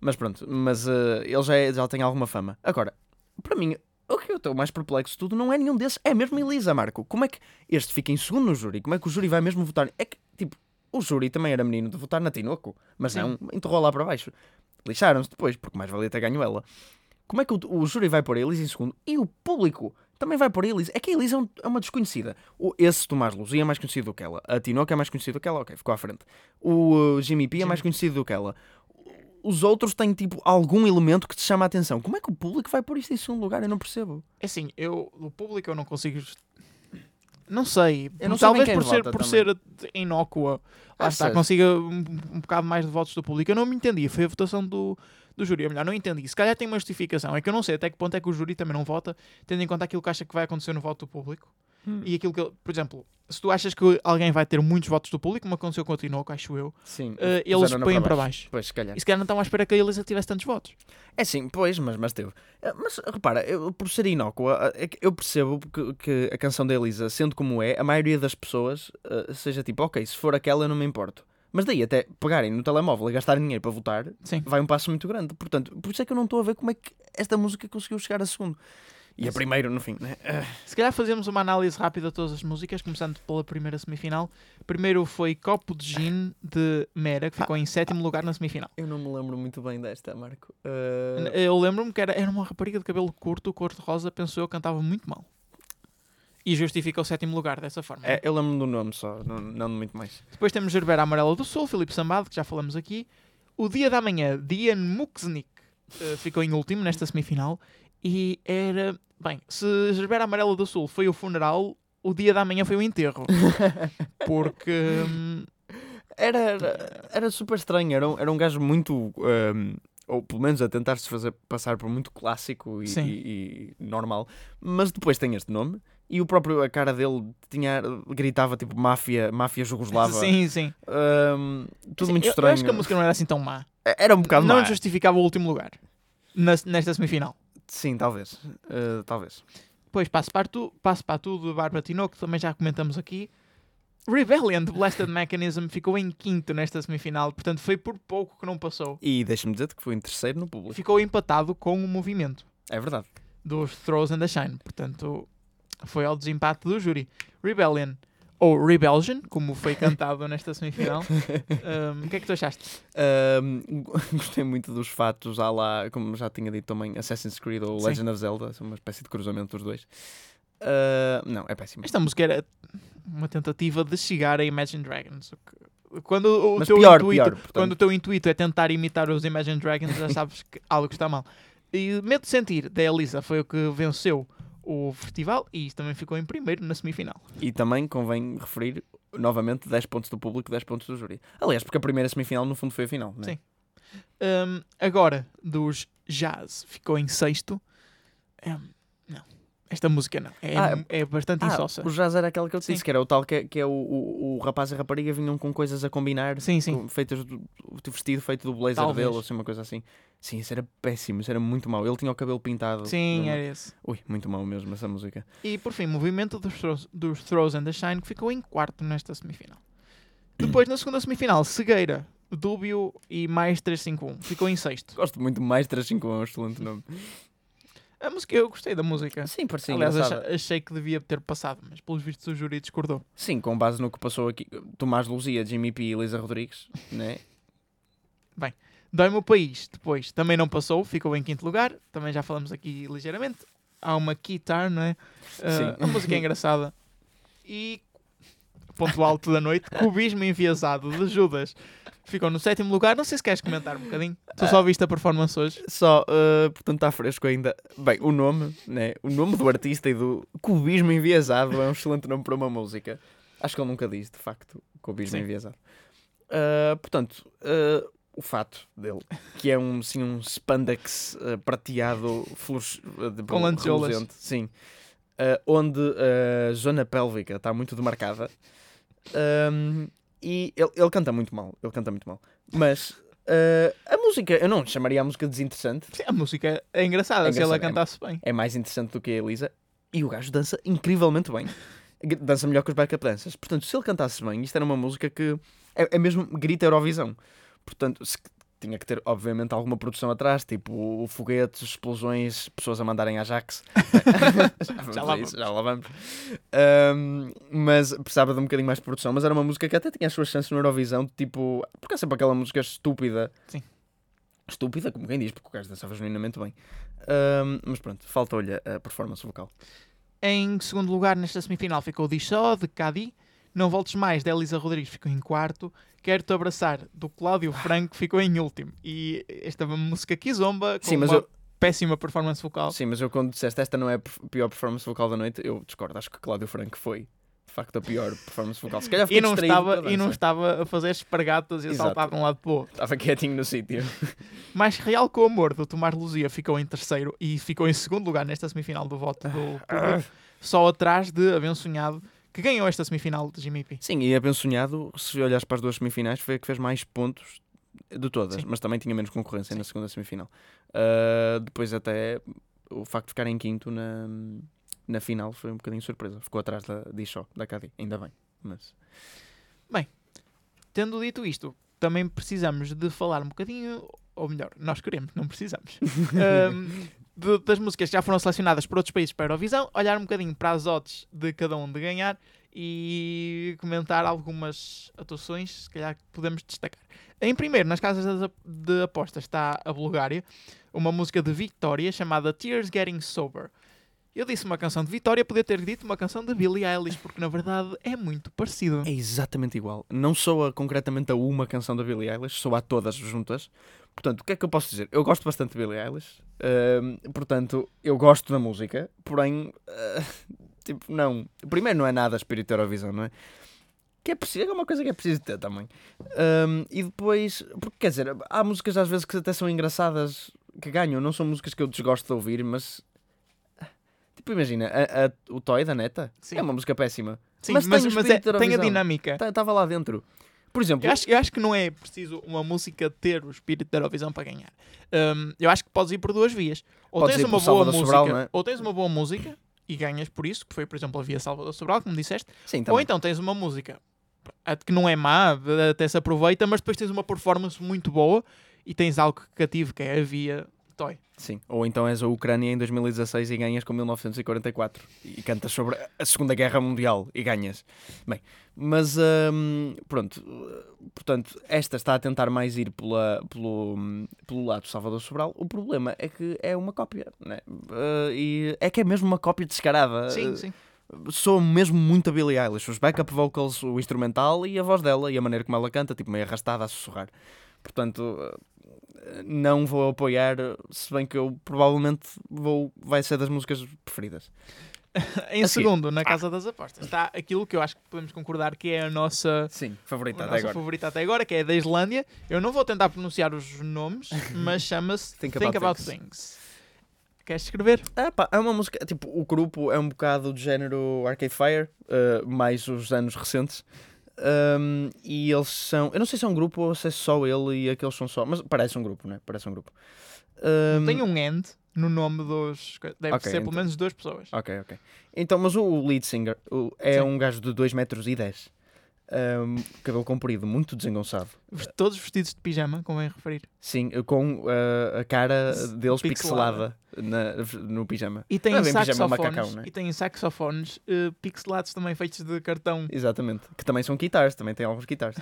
Mas pronto, mas eh, ele já, é- já tem alguma fama. Agora, para mim, o que eu estou mais perplexo de tudo não é nenhum desses, é mesmo Elisa, Marco. Como é que este fica em segundo no júri? Como é que o júri vai mesmo votar? É que, tipo, o júri também era menino de votar na Tinoco, mas Sim. não, enterrou lá para baixo. Lixaram-se depois, porque mais valia ter ganho ela. como é que o, o júri vai pôr a Elisa em segundo e o público também vai pôr a Elisa? É que a Elisa é, um- é uma desconhecida. O, esse Tomás Luzia é mais conhecido do que ela. A Tinoca é mais conhecido do que ela, ok, ficou à frente. O uh, Jimmy P é mais conhecido do que ela. Os outros têm, tipo, algum elemento que te chama a atenção. Como é que o público vai pôr isto em segundo lugar? Eu não percebo. É assim, eu, o público eu não consigo. Não sei. Não Talvez por, ser, por também. ser inócua, lá está, Achas? consiga um, um bocado mais de votos do público. Eu não me entendi. Foi a votação do, do júri. Ou melhor, não entendi. Se calhar tem uma justificação. É que eu não sei até que ponto é que o júri também não vota, tendo em conta aquilo que acha que vai acontecer no voto do público. E aquilo que, por exemplo, se tu achas que alguém vai ter muitos votos do público, como aconteceu com o Tinoco, acho eu, Sim. eh, eles põem para baixo. Pois, se calhar. E se calhar não estão à espera que a Elisa tivesse tantos votos. É sim, pois, mas, mas teve. Eh, Mas repara, eu, por ser inócua, eh, é eu percebo que, que a canção da Elisa, sendo como é, a maioria das pessoas eh, seja tipo, ok, se for aquela eu não me importo. Mas daí até pegarem no telemóvel e gastarem dinheiro para votar, Sim. vai um passo muito grande. Portanto, por isso é que eu não estou a ver como é que esta música conseguiu chegar a segundo. E a primeiro, no fim, né? Eh, Se calhar fazemos uma análise rápida de todas as músicas, começando pela primeira semifinal. Primeiro foi Copo de Gin de Mera, que ficou em sétimo lugar na semifinal. Eu não me lembro muito bem desta, Marco. Eh, Eu lembro-me que era, era uma rapariga de cabelo curto, cor-de-rosa, pensou eu cantava muito mal. E justifica o sétimo lugar dessa forma. é, eu lembro do nome só, não, não muito mais. Depois temos Gerbera Amarela do Sul, Filipe Sambado, que já falamos aqui. O Dia da Manhã, Dian Muxnik, eh, ficou em último nesta semifinal. E era. Bem, se Gerbera Amarela do Sul foi o funeral, o Dia da Manhã foi o enterro. Porque. hum, Era, era, era super estranho, era um, era um gajo muito. ehm, ou pelo menos a tentar-se fazer passar por muito clássico e, Sim. e- e normal, mas depois tem este nome e o próprio, a cara dele tinha, gritava tipo máfia, máfia jugoslava. Sim, sim. Ehm, tudo Assim, muito eu- Eu, estranho. acho que a música não era assim tão má. Era um bocado não má. justificava o último lugar nesta semifinal. Sim, talvez. Eh, talvez. Depois passo para tu, passo para tu de Bárbara Tinoco, que também já comentamos aqui. Rebellion de Blasted Mechanism ficou em quinto nesta semifinal, portanto foi por pouco que não passou. E deixa-me dizer que foi em terceiro no público. Ficou empatado com o movimento É verdade. dos Throws and the Shine, portanto foi ao desempate do júri. Rebellion, ou Rebellion, como foi cantado nesta semifinal. Um, o que é que tu achaste? Ahm, gostei muito dos fatos à lá, como já tinha dito também, Assassin's Creed ou Sim. Legend of Zelda, uma espécie de cruzamento dos dois. Ah, não, é péssimo. Esta música era uma tentativa de chegar a Imagine Dragons. Quando o Mas teu pior, intuito, pior, portanto. quando o teu intuito é tentar imitar os Imagine Dragons, já sabes que algo está mal. E Medo de Sentir, da Elisa, foi o que venceu o festival e isso também ficou em primeiro na semifinal. E também convém referir novamente 10 pontos do público, 10 pontos do júri. Aliás, porque a primeira semifinal no fundo foi a final, né? Sim. Um, agora, dos Jazz, ficou em sexto. Um, não, esta música não. É, Ah, é bastante Ah, insossa. o jazz era aquela que eu te Sim. disse, que era o tal que, é- que é o, o, o rapaz e a rapariga vinham com coisas a combinar, Sim, sim. com- feitas do, do vestido feito do blazer Talvez. dele, ou assim, uma coisa assim. Sim, isso era péssimo, isso era muito mau. Ele tinha o cabelo pintado. Sim, era esse. Ui, muito mau mesmo essa música. E por fim, movimento dos throws, dos throws and the Shine, que ficou em quarto nesta semifinal. Depois, na segunda semifinal, Cegueira, Dúbio e mais 351. Ficou em sexto. Gosto muito mais 351, é um excelente nome. A música, eu gostei da música. Sim, parecia Aliás, engraçada. achei que devia ter passado, mas pelos vistos o júri discordou. Sim, com base no que passou aqui. Tomás Luzia, Jimmy P e Elisa Rodrigues, né? Dói-me o país, depois também não passou, ficou em quinto lugar. Também já falamos aqui ligeiramente. Há uma guitar, não é? Sim. a música é engraçada. E ponto alto da noite, cubismo enviesado de Judas. Ficou no sétimo lugar. Não sei se queres comentar um bocadinho. Tu só viste a performance hoje. Só, uh, portanto, está fresco ainda. Bem, o nome, né? O nome do artista e do cubismo enviesado é um excelente nome para uma música. Acho que ele nunca diz, de facto, cubismo Sim. enviesado. Uh, portanto, uh, o fato dele, que é um, sim, um spandex prateado de, Com lantejoulas. sim. Onde a zona pélvica está muito demarcada. Um, e ele, ele canta muito mal, ele canta muito mal. Mas uh, a música, eu não chamaria a música desinteressante, Sim, a música é engraçada É se ela é. cantasse bem. é mais interessante do que a Elisa. E o gajo dança incrivelmente bem. Dança melhor que os backup dancers. Portanto, se ele cantasse bem, isto era uma música que é, é mesmo grita Eurovisão. Portanto, se- tinha que ter, obviamente, alguma produção atrás, tipo foguetes, explosões, pessoas a mandarem Ajax. já, Já lá isso, já lá vamos. Ahm, mas precisava de um bocadinho mais de produção. Mas era uma música que até tinha as suas chances no Eurovisão, tipo, porque é sempre aquela música estúpida. Sim. estúpida, como quem diz, porque o gajo dançava genuinamente bem. Ahm, mas pronto, falta-lhe a performance vocal. Em segundo lugar, nesta semifinal, ficou Dixó, de Cadi. Não Voltes Mais, de Elisa Rodrigues, ficou em quarto. Quero-te Abraçar, do Cláudio Franco, ficou em último. E esta música aqui zomba com Sim, mas uma eu- péssima performance vocal. Sim, mas eu quando disseste esta não é a pior performance vocal da noite, eu discordo. Acho que Cláudio Franco foi, de facto, a pior performance vocal. Se calhar E não, estava, e não estava a fazer espargatas e a Exato. saltar de um lado para o outro. Estava quietinho no sítio. Mais Real com o Amor, do Tomar Luzia, ficou em terceiro e ficou em segundo lugar nesta semifinal do voto do público. Só atrás de Abençonhado, que ganhou esta semifinal de Jimmy P. Sim, e abençonhado, se olhares para as duas semifinais, foi a que fez mais pontos de todas, Sim. mas também tinha menos concorrência Sim. na segunda semifinal. Ah, depois até o facto de ficar em quinto na, na final foi um bocadinho surpresa. Ficou atrás da Dixó, da Cadi, ainda bem. Mas Tendo dito isto, também precisamos de falar um bocadinho, ou melhor, nós queremos, não precisamos, ahm, de- das músicas que já foram selecionadas por outros países para a Eurovisão, olhar um bocadinho para as odds de cada um de ganhar e comentar algumas atuações, se calhar que podemos destacar. Em primeiro, nas casas de apostas está a Bulgária, uma música de Victoria chamada Tears Getting Sober. Eu disse uma canção de Vitória, podia ter dito uma canção de Billie Eilish, porque na verdade é muito parecido. é exatamente igual. Não soa concretamente a uma canção da Billie Eilish, soa a todas juntas. Portanto, o que é que eu posso dizer? Eu gosto bastante de Billie Eilish, ahm, portanto, eu gosto da música, porém, ah, tipo, não. Primeiro, não é nada espírito Eurovisão, não é? Que é preciso, é uma coisa que é preciso ter também. Ahm, e depois, porque quer dizer, há músicas às vezes que até são engraçadas que ganham, não são músicas que eu desgosto de ouvir, mas. Tipo, imagina, a- a- o Toy da Neta Sim. é uma música péssima. Sim, Mas mas, tem mas é- tem a dinâmica. Estava lá dentro. Por exemplo, Eu acho, eu acho que não é preciso uma música ter o espírito da Eurovisão para ganhar. Hum, eu acho que podes ir por duas vias. Ou Podes tens uma boa música, Sobral, é? ou tens uma boa música e ganhas por isso, que foi, por exemplo, a via Salvador Sobral, como disseste. sim, Ou então tens uma música que não é má, até se aproveita, mas depois tens uma performance muito boa e tens algo que cative, que é a via Toy. Sim. Ou então és a Ucrânia em 2016 e ganhas com 1944 e cantas sobre a Segunda Guerra Mundial e ganhas. Bem, mas hum, pronto, portanto, esta está a tentar mais ir pela, pelo, pelo lado do Salvador Sobral. O problema é que é uma cópia, né? Uh, e é que é mesmo uma cópia descarada. Sim, Uh, sim. Sou mesmo muito a Billie Eilish. Os backup vocals, o instrumental e a voz dela e a maneira como ela canta, tipo meio arrastada a sussurrar. Portanto, eh, não vou apoiar, se bem que eu provavelmente vou, vai ser das músicas preferidas. Em A seguir. segundo, na Casa das Apostas, está aquilo que eu acho que podemos concordar que é a nossa Sim, a favorita até nossa agora. favorita até agora, que é a da Islândia. Eu não vou tentar pronunciar os nomes, mas chama-se Think Think, About About, Things. Queres escrever? Ah, pá, é uma música, tipo, o grupo é um bocado do género Arcade Fire, eh, mais os anos recentes. Um, e eles são, eu não sei se é um grupo ou se é só ele e aqueles são só, mas parece um grupo, né? Parece um grupo. Um, Tem um end no nome dos. Deve Ok, ser pelo então. menos duas pessoas. Ok, ok. Então, mas o, lead singer o- é Sim. um gajo de 2 metros e 10. Um, cabelo comprido, muito desengonçado. Todos vestidos de pijama, convém referir. Sim, com uh, a cara deles Pixelada. pixelada na- no pijama. E tem é é saxofones. macacão, né? E tem saxofones eh, pixelados também feitos de cartão. Exatamente. Que também são guitarras, também tem alguns guitarras.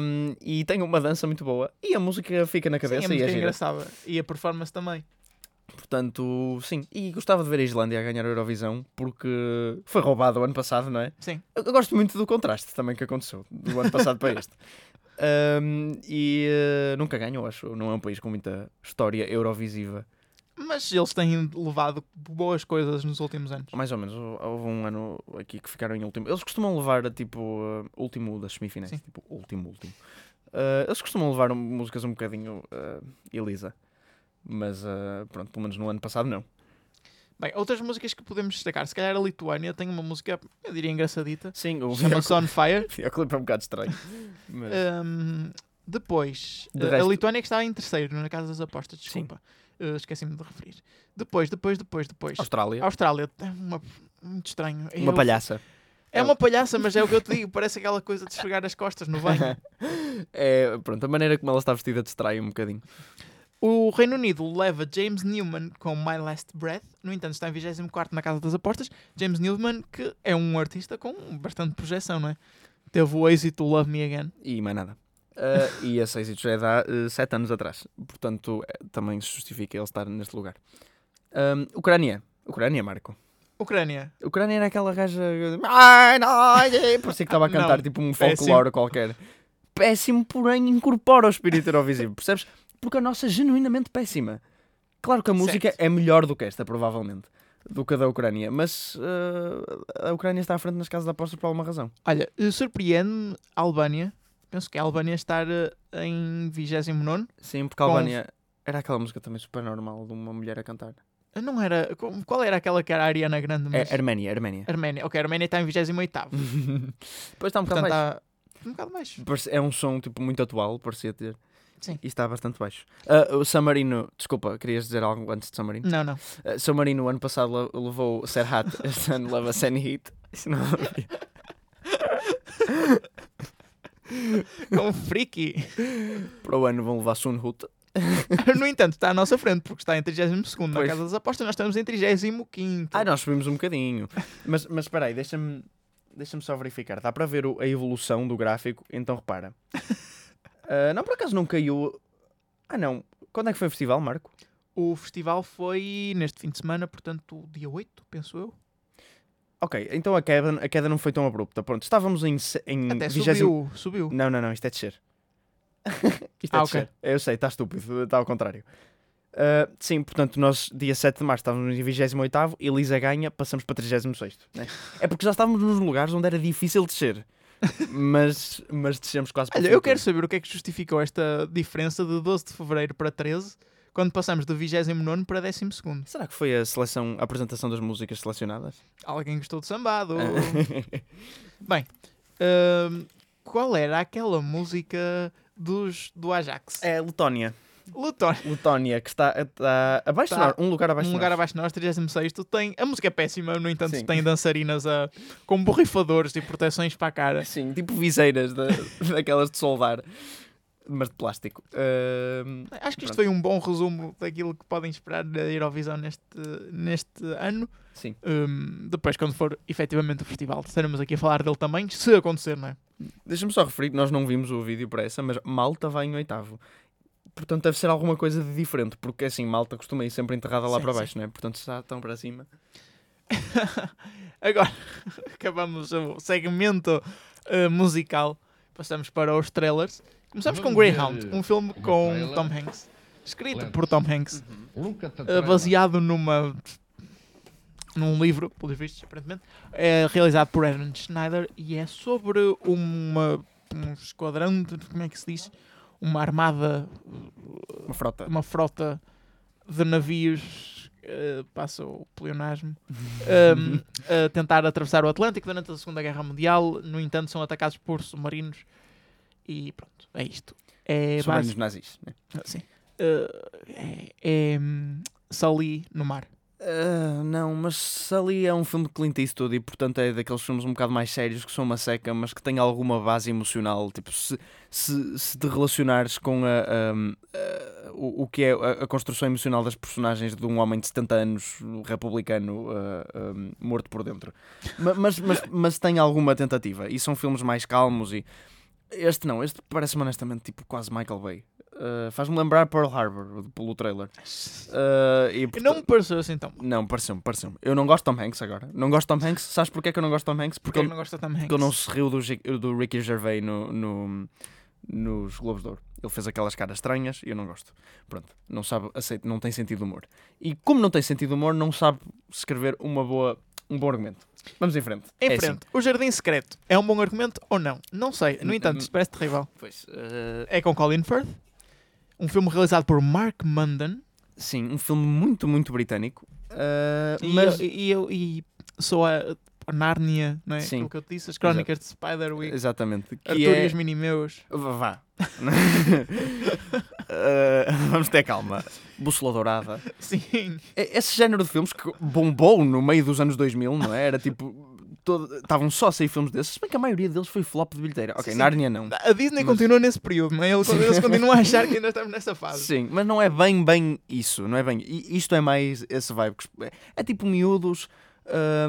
Um, e tem uma dança muito boa. E a música fica na Sim, a cabeça e é é engraçada. E a performance também. Portanto, sim. E gostava de ver a Islândia a ganhar a Eurovisão porque foi roubado o ano passado, não é? Sim. Eu eu gosto muito do contraste também que aconteceu do ano passado para este. Um, e eh, nunca ganham, acho. Não é um país com muita história eurovisiva. Mas eles têm levado boas coisas nos últimos anos. Mais ou menos. Houve um ano aqui que ficaram em último. Eles costumam levar tipo eh, último das semifinais. Sim. Tipo, último, último. Eh, eles costumam levar músicas um bocadinho uh, Elisa. Mas eh, pronto, pelo menos no ano passado não. Bem, outras músicas que podemos destacar. Se calhar a Lituânia tem uma música, eu diria engraçadita. Sim, o Chama-se On Fire. videoclipe é um bocado estranho. Mas... Um, depois, De uh, resto- a Lituânia que estava em terceiro na Casa das Apostas, desculpa. Uh, Esqueci-me de referir. Depois, depois, depois, depois. Austrália. Austrália é uma, muito estranho. Uma Eu- palhaça. É uma palhaça, mas é o que eu te digo. Parece aquela coisa de esfregar as costas no banho. é, pronto, a maneira como ela está vestida distrai um bocadinho. O Reino Unido leva James Newman com My Last Breath. No entanto, está em 24 na Casa das Apostas. James Newman, que é um artista com bastante projeção, não é? Teve o êxito Love Me Again. E mais nada. Uh, e esse êxito já é de há 7 anos atrás. Portanto, é, também se justifica ele estar neste lugar. Um, Ucrânia. Ucrânia, Marco. Ucrânia. Ucrânia era aquela gaja. Ai, não, parecia que estava a cantar Não, tipo um péssimo. folclore qualquer. Péssimo, porém incorpora o espírito Eurovisivo, percebes? Porque a nossa é genuinamente péssima. Claro que a música Certo. é melhor do que esta, provavelmente, do que a da Ucrânia, mas uh, a Ucrânia está à frente nas casas de apostas por alguma razão. Olha, eh, surpreende-me a Albânia. Penso que a Albânia estar eh, em 29. Sim, porque a Com- Albânia era aquela música também super normal de uma mulher a cantar. Não era. Qual era aquela que era a Ariana Grande? É Mas... Arménia, Arménia. Arménia. Ok, a Arménia está em 28. Depois está um bocado Portanto, baixo. está um bocado. Parece- É um som tipo muito atual, parecia ter. Sim. E está bastante baixo. Ah, o San Marino, desculpa, querias dizer algo antes de San Marino? Não, não. Uh, San Marino, ano passado, le- levou Serhat, este ano leva Sen Heat. Isso não Com um freaky. Para o ano vão levar Sun Hut. No entanto, está à nossa frente, porque está em 32 na. Casa das Apostas. Nós estamos em 35. Ah, nós subimos um bocadinho. Mas, mas espera aí, deixa-me deixa só verificar. Dá para ver o- a evolução do gráfico, então repara. Ah, não, por acaso não caiu. Ah, não. Quando é que foi o festival, Marco? O festival foi neste fim de semana, portanto, dia 8, penso eu. Ok, então a queda, a queda não foi tão abrupta. Pronto, estávamos em, em Até 20 subiu, subiu. Não, não, não, isto é descer. isto é Ah, descer. Eu sei, está estúpido, está ao contrário. Ah, sim, portanto, nós, dia 7 de março, estávamos em 28, Elisa ganha, passamos para 36. Né? É porque já estávamos nos lugares onde era difícil descer, mas, mas descemos quase Olha, eu quero saber o que é que justificou esta diferença de 12 de fevereiro para 13, quando passamos do 29 para 12. Será que foi a seleção, a apresentação das músicas selecionadas? Alguém gostou de sambado? Ah. Bem, hum, qual era aquela música dos, do Ajax? é Letónia. Letónia, que está, está abaixo de Está nós, um lugar abaixo Um de lugar nós. abaixo de nós, 36 tem. A música é péssima, no entanto, Sim. tem dançarinas a, com borrifadores e proteções para a cara. Sim, tipo viseiras da, daquelas de soldar, mas de plástico. Ah, Acho que isto Pronto. foi um bom resumo daquilo que podem esperar da Eurovisão neste, neste ano. sim. Hum, depois, quando for efetivamente o festival, estaremos aqui a falar dele também, se acontecer, não é? Deixa-me só referir que nós não vimos o vídeo para essa, mas Malta vai em oitavo. Portanto, deve ser alguma coisa de diferente, porque assim, Malta costuma ir sempre enterrada lá Sim, para sim. baixo, não é? Portanto, se já estão para cima. Agora, acabamos o segmento eh, musical, passamos para os trailers. Começamos com Greyhound, um filme com. Tom Hanks, escrito por Tom Hanks, eh, baseado numa num livro, pelos vistos, aparentemente, é realizado por Aaron Schneider e é sobre uma um esquadrão, de, como é que se diz? Uma armada, Uma frota. uma frota de navios, eh, passa o pleonasmo, um, a tentar atravessar o Atlântico durante a Segunda Guerra Mundial. No entanto, são atacados por submarinos e pronto, é isto. É Submarinos base, nazis. Né? sim. Uh, é, é hum, Sully no mar. Ah, não, mas ali é um filme de Clint Eastwood e portanto é daqueles filmes um bocado mais sérios que são uma seca, mas que têm alguma base emocional. Tipo, se, se, se te relacionares com a, ahm, a- o, o que é a, a construção emocional das personagens de um homem de 70 anos, republicano, ah, ahm, morto por dentro. Ma- Mas, mas, mas tem alguma tentativa. E são filmes mais calmos e. Este não, este parece-me honestamente tipo quase Michael Bay. Ah, Faz-me lembrar Pearl Harbor pelo trailer. Ah, e, E não me pareceu assim tão bom. não, pareceu-me, pareceu-me. Eu não gosto de Tom Hanks agora. Não gosto de Tom Hanks. Sabes porquê que eu não gosto de Tom Hanks? Porque Porque, eu não gosto de Tom Hanks. porque ele não se riu do, do Ricky Gervais no, no- nos Globos de Ouro. Ele fez aquelas caras estranhas e eu não gosto. Pronto, não sabe, aceito, não tem sentido de humor. E como não tem sentido de humor, não sabe escrever uma boa, um bom argumento. Vamos em frente. Em É assim. frente, o Jardim Secreto é um bom argumento ou não? Não sei. No Hum, entanto, hum. isso parece terrível. Pois, eh, É com Colin Firth. Um filme realizado por Mark Munden. sim, um filme muito, muito britânico. Eh, E, mas, eu, e, eu- e sou a, a Nárnia, não é? Sim. Aquilo que eu te disse, as crónicas de Spiderwick, exatamente. Que Arthur é... e os Minimeus. Vá. vá. Eh, vamos ter calma. Bússola Dourada. Sim. E- Esse género de filmes que bombou no meio dos anos 2000, não é? Era tipo. Estavam só a sair filmes desses, se bem que a maioria deles foi flop de bilheteira. Ok, Sim. Nárnia não. A Disney Mas- continua nesse período, não é? Eles, eles continuam a achar que ainda estamos nessa fase. Sim, mas não é bem, bem isso, não é bem. Isto é mais esse vibe. É tipo miúdos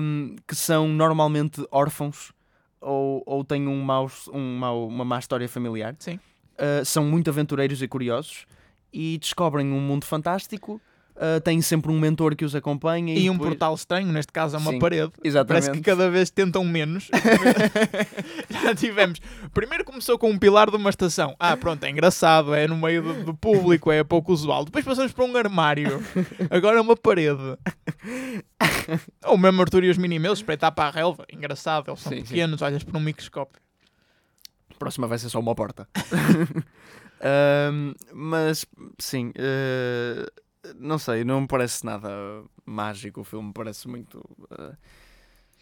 hum, que são normalmente órfãos ou, ou têm um mau, um mau, uma má história familiar. Sim. Uh, são muito aventureiros e curiosos e descobrem um mundo fantástico. Uh, têm sempre um mentor que os acompanha E, e, um depois- portal estranho, neste caso é uma Sim, parede. Exatamente. Parece que cada vez tentam menos. Já tivemos. Primeiro começou com um pilar de uma estação. Ah, pronto, é engraçado, é no meio do, do público, é pouco usual. Depois passamos para um armário. Agora é uma parede. Ou mesmo Arthur e os Minimeus, espreitar para a relva. Engraçado, eles são Sim, sim. pequenos, olhas por um microscópio. Próxima vai ser só uma porta. Ahm, mas sim, eh, não sei, não me parece nada mágico o filme, parece muito.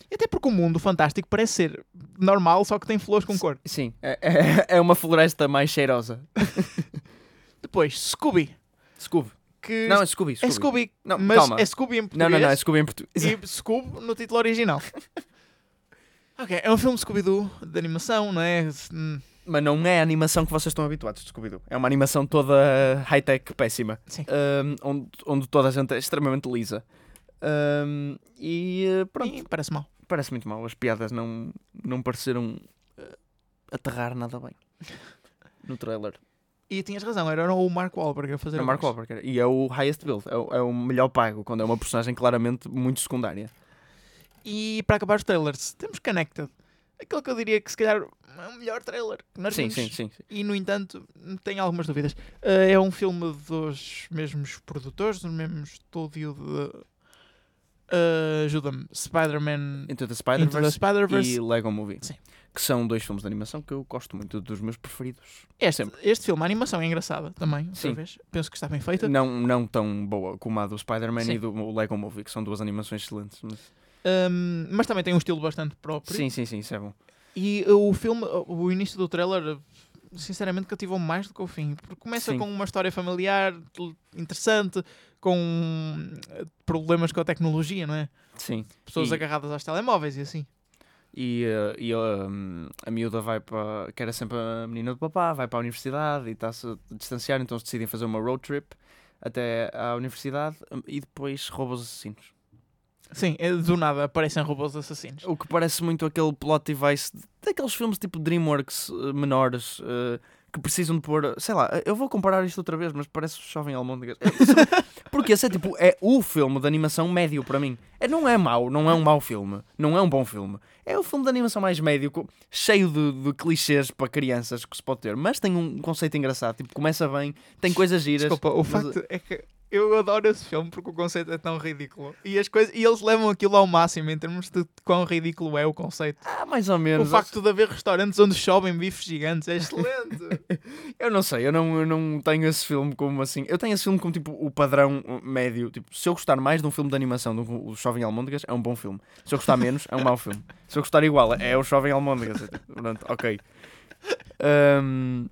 E até porque o mundo fantástico parece ser normal, só que tem flores com cor. sim, é, é, é uma floresta mais cheirosa. Depois, Scooby. Scooby. Que Não, é Scooby. é Scooby, Não, mas calma. é Scooby em português. Não, não, não, é Scooby em português. e Scoob no título original. Ok, é um filme de Scooby-Doo, de animação, não é? Hum, Mas não é a animação que vocês estão habituados de Scooby-Doo. É uma animação toda high-tech, péssima. Sim. Ahm, onde, onde toda a gente é extremamente lisa. Ahm, e eh, pronto, e parece mal. parece muito mal. As piadas não, não pareceram eh, aterrar nada bem no trailer. E tinhas razão, era o Mark Wahlberg a fazer É o Mark. Wahlberg. E é o highest build. É o, é o melhor pago, quando é uma personagem claramente muito secundária. E para acabar os trailers, temos Connected. Aquele que eu diria que se calhar é o melhor trailer que nós Sim, sim, sim, sim. E no entanto, tenho algumas dúvidas. Eh, é um filme dos mesmos produtores, do mesmo estúdio de. eh, Ajuda-me. Spider-Man Into the Spider-Verse Spider-Verse. e Lego Movie. Sim. Que são dois filmes de animação que eu gosto muito, dos meus preferidos. Este, este filme, a animação é engraçada também, Sim. vez. Penso que está bem feita. Não, não tão boa como a do Spider-Man e do Lego Movie, que são duas animações excelentes. Mas... Um, mas também tem um estilo bastante próprio. Sim, sim, sim, isso é bom. E uh, o filme, o início do trailer, sinceramente cativou-me mais do que o fim. Porque começa Sim. com uma história familiar interessante, com uh, problemas com a tecnologia, não é? Sim. Pessoas E- agarradas aos telemóveis e assim. E, eh, e um, a miúda vai para. que era sempre a menina do papá, vai para a universidade e está-se a distanciar, então eles decidem fazer uma road trip até à universidade e depois rouba os assassinos. Sim, é, do nada aparecem robôs assassinos. O que parece muito aquele plot device de- daqueles filmes tipo Dreamworks eh, menores eh, que precisam de pôr. Sei lá, eu vou comparar isto outra vez, mas parece Jovem Almôndegas. Porque esse é tipo, é o filme de animação médio para mim. É, não é mau, não é um mau filme, não é um bom filme. É o filme de animação mais médio, cheio de, de clichês para crianças que se pode ter, mas tem um conceito engraçado. Tipo, começa bem, tem coisas giras. Desculpa, o mas- facto é que eu adoro esse filme porque o conceito é tão ridículo. E, as coisas, e eles levam aquilo ao máximo em termos de quão ridículo é o conceito. Ah, mais ou O menos. facto de haver restaurantes onde chovem bifes gigantes é excelente. Eu não sei, eu não, eu não tenho esse filme como assim. Eu tenho esse filme como tipo o padrão médio. Tipo, se eu gostar mais de um filme de animação do que o Jovem Almôndegas, é um bom filme. Se eu gostar menos, é um mau filme. Se eu gostar igual, é o Jovem Almôndegas. Pronto, ok. Ahm,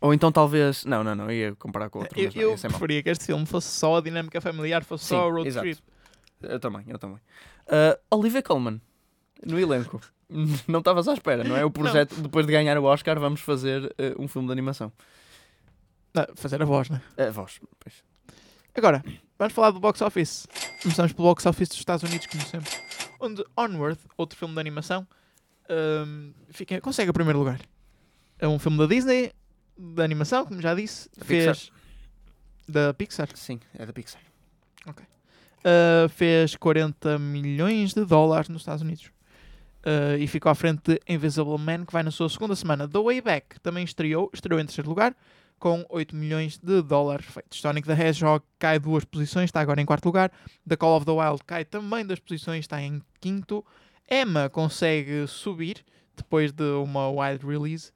ou então talvez. Não, não, não, ia comparar com outro. eu não, eu é preferia que este filme fosse só a dinâmica familiar, fosse Sim, só a road exato. trip. Eu também, eu também. Ah, Olivia Colman, no elenco. Não estavas à espera, não é? O projeto, depois de ganhar o Oscar, vamos fazer eh, um filme de animação. Não, fazer a voz, né? A voz, pois. Agora, vamos falar do box office. Começamos pelo box office dos Estados Unidos, como sempre. Onde Onward, outro filme de animação, hum, fica, consegue o primeiro lugar. É um filme da Disney, de animação, como já disse. Da Fez. Da Pixar. Sim, é da Pixar. Uh, fez 40 milhões de dólares nos Estados Unidos. Uh, e ficou à frente de Invisible Man, que vai na sua segunda semana. The Way Back também estreou, estreou em terceiro lugar, com 8 milhões de dólares feitos. Sonic the Hedgehog cai duas posições, está agora em quarto lugar. The Call of the Wild cai também das posições, está em quinto. Emma consegue subir, depois de uma wide release,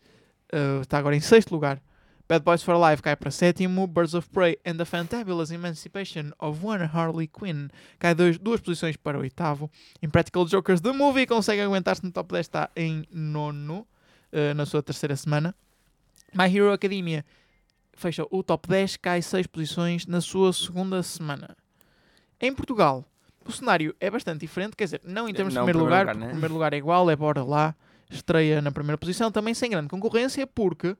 uh, está agora em sexto lugar. Bad Boys for Life cai para sétimo, Birds of Prey and the Fantabulous Emancipation of One Harley Quinn cai dois, duas posições para o oitavo. Impractical Jokers The Movie consegue aguentar-se no top 10, está em nono eh, na sua terceira semana. My Hero Academia fecha o top 10, cai seis posições na sua segunda semana. Em Portugal, o cenário é bastante diferente, quer dizer, não em termos Não, de primeiro primeiro lugar, lugar, né? primeiro lugar é igual, é bora lá, estreia na primeira posição, também sem grande concorrência, porque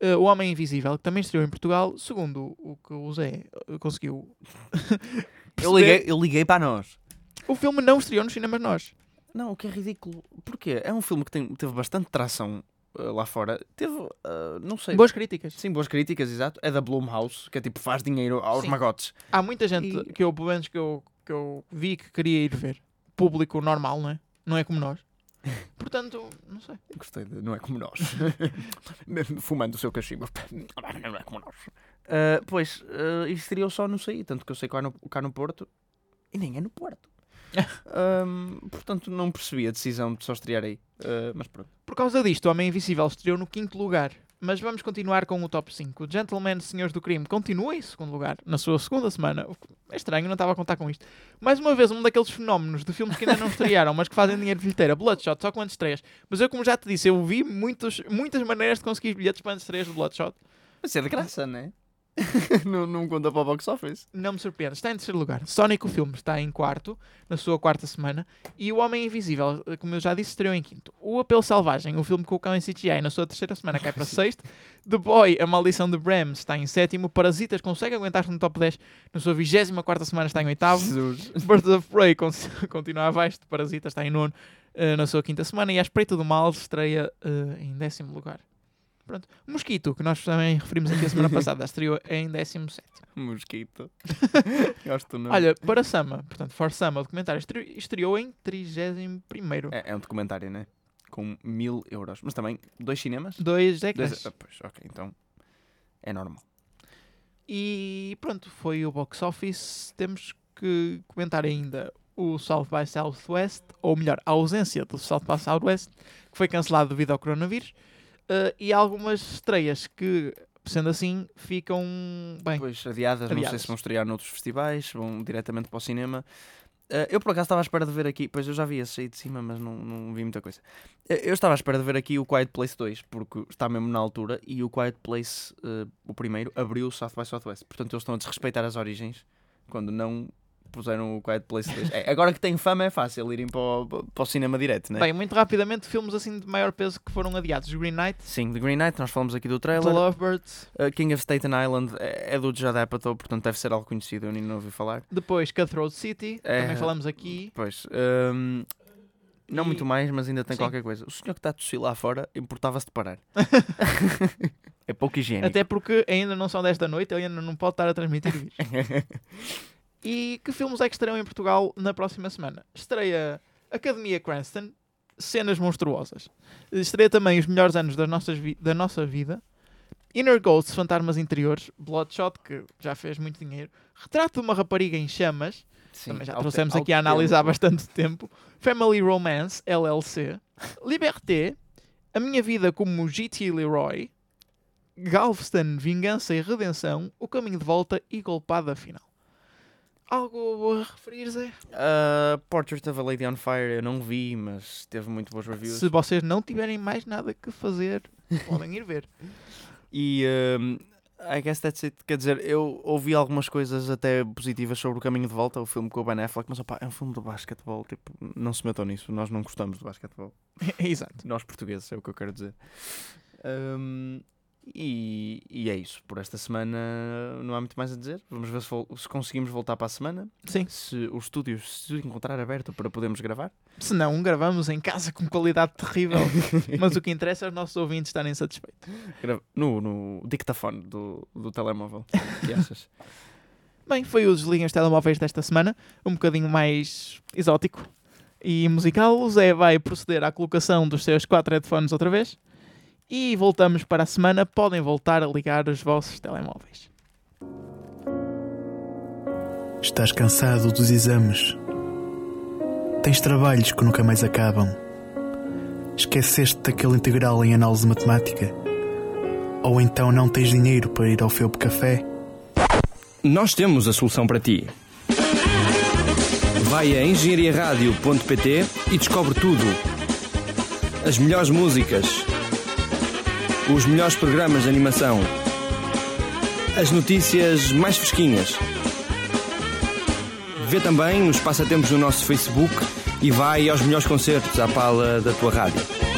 eh, O Homem Invisível, que também estreou em Portugal, segundo o que o Zé eh, conseguiu Eu liguei, eu liguei para nós. o filme não estreou nos cinemas nós. Não, o que é ridículo. Porquê? É um filme que tem- teve bastante tração eh, lá fora. Teve, eh, não sei. Boas críticas. Sim, boas críticas, exato. É da Blumhouse, que é tipo, faz dinheiro aos Sim. magotes. Há muita gente E- que eu, pelo menos que eu, que eu vi que queria ir ver. Público normal, não é? Não é como nós. Portanto, não sei. Gostei de, não é como nós. Fumando o seu cachimbo. Não é como nós. Ah, pois, uh, isso estreou só no saí, tanto que eu sei que cá no, cá no Porto, e nem é no Porto. Ahm, portanto, não percebi a decisão de só estrear aí. Ah, mas pronto. Por causa disto, o Homem Invisível estreou no quinto lugar. Mas vamos continuar com o top 5. O Gentleman Senhores do Crime continua em segundo lugar, na sua segunda semana. É estranho, não estava a contar com isto. Mais uma vez, um daqueles fenómenos de filmes que ainda não estrearam, mas que fazem dinheiro de bilheteira. Bloodshot, só com antestreias. Mas eu, como já te disse, eu vi muitos, muitas maneiras de conseguir bilhetes para antestreias de Bloodshot. Mas é de graça, não é? não, não conta para o box office. Não me surpreende. Está em terceiro lugar. Sonic, o filme, está em quarto, na sua quarta semana. E O Homem Invisível, como eu já disse, estreou em quinto. O Apelo Selvagem, o filme com o cão em CGI, na sua terceira semana, cai para sexto. The Boy, A Maldição de Bram, está em sétimo. Parasitas consegue aguentar-se no top 10, na sua vigésima quarta semana, está em oitavo. Jesus. Birds of Prey con- continua abaixo de Parasitas, está em nono, eh, na sua quinta semana. E A Espreita do Mal estreia eh, em décimo lugar. Pronto. Mosquito, que nós também referimos aqui a semana passada, estreou em décimo sétimo. Mosquito. Gosto nome. Olha, para Sama, portanto, For Sama, o documentário estre- estreou em 31 É, é um documentário, né? Com mil euros. Mas também, dois cinemas? Dois ecrãs. Dois- ah, pois, ok, então é normal. E pronto, foi o box office. Temos que comentar ainda o South by Southwest, ou melhor, a ausência do South by Southwest, que foi cancelado devido ao coronavírus, eh, e algumas estreias que, sendo assim, ficam bem. Depois adiadas, não sei Adiadas. se vão estrear noutros festivais, vão diretamente para o cinema. Ah, eu por acaso estava à espera de ver aqui, pois eu já vi esse aí de cima, mas não, não vi muita coisa. Ah, eu estava à espera de ver aqui o Quiet Place 2, porque está mesmo na altura, e o Quiet Place, o primeiro, abriu o South by Southwest. Portanto, eles estão a desrespeitar as origens quando não puseram o Quiet Place 2. É, agora que tem fama é fácil irem para o, para o cinema direto, né? Bem, muito rapidamente, filmes assim de maior peso que foram adiados. Green Knight, Sim, The Green Knight, nós falamos aqui do The trailer. Lovebirds, Uh, King of Staten Island é, é do Judd Apatow, portanto deve ser algo conhecido, eu nem não ouvi falar. depois Cutthroat City, É. também falamos aqui. Pois, hum, não E- muito mais, mas ainda tem Sim. qualquer coisa. O senhor que está a tossir lá fora importava-se de parar. é pouco higiênico. Até porque ainda não são 10 da noite, ele ainda não pode estar a transmitir vírus. E que filmes é que estarão em Portugal na próxima semana? Estreia Academia Cranston, Cenas Monstruosas. Estreia também Os Melhores Anos das nossas da Nossa Vida. Inner Ghosts, Fantasmas Interiores. Bloodshot, que já fez muito dinheiro. Retrato de uma Rapariga em Chamas. Sim, também já trouxemos aqui a analisar há tempo. bastante tempo. Family Romance, LLC. Liberté. A Minha Vida como G.T. Leroy. Galveston, Vingança e Redenção. O Caminho de Volta e Golpada Final. Algo a referir, Zé? Uh, Portrait of a Lady on Fire eu não vi, mas teve muito boas reviews. Se vocês não tiverem mais nada que fazer, podem ir ver. E um, I guess that's it. Quer dizer, eu ouvi algumas coisas até positivas sobre o Caminho de Volta, o filme com o Ben Affleck, mas opá, é um filme de basquetebol. Tipo, não se metam nisso, nós não gostamos de basquetebol. Exato. Nós portugueses, é o que eu quero dizer. Um, e, e é isso. Por esta semana não há muito mais a dizer. Vamos ver se, se conseguimos voltar para a semana. Sim. Se o estúdio se encontrar aberto para podermos gravar. Se não, gravamos em casa com qualidade terrível. Mas o que interessa é os nossos ouvintes estarem satisfeitos. No, no dictafone do, do telemóvel. O que achas? Bem, foi o Desliguem os Telemóveis desta semana. Um bocadinho mais exótico e musical. O Zé vai proceder à colocação dos seus quatro headphones outra vez. E voltamos para a semana. Podem voltar a ligar os vossos telemóveis. Estás cansado dos exames. Tens trabalhos que nunca mais acabam. Esqueceste daquele integral em análise matemática? Ou então não tens dinheiro para ir ao Felpe Café? Nós temos a solução para ti. Vai a engenhariaradio.pt e descobre tudo. As melhores músicas, os melhores programas de animação, as notícias mais fresquinhas. Vê também os passatempos no nosso Facebook e vai aos melhores concertos à pala da tua rádio.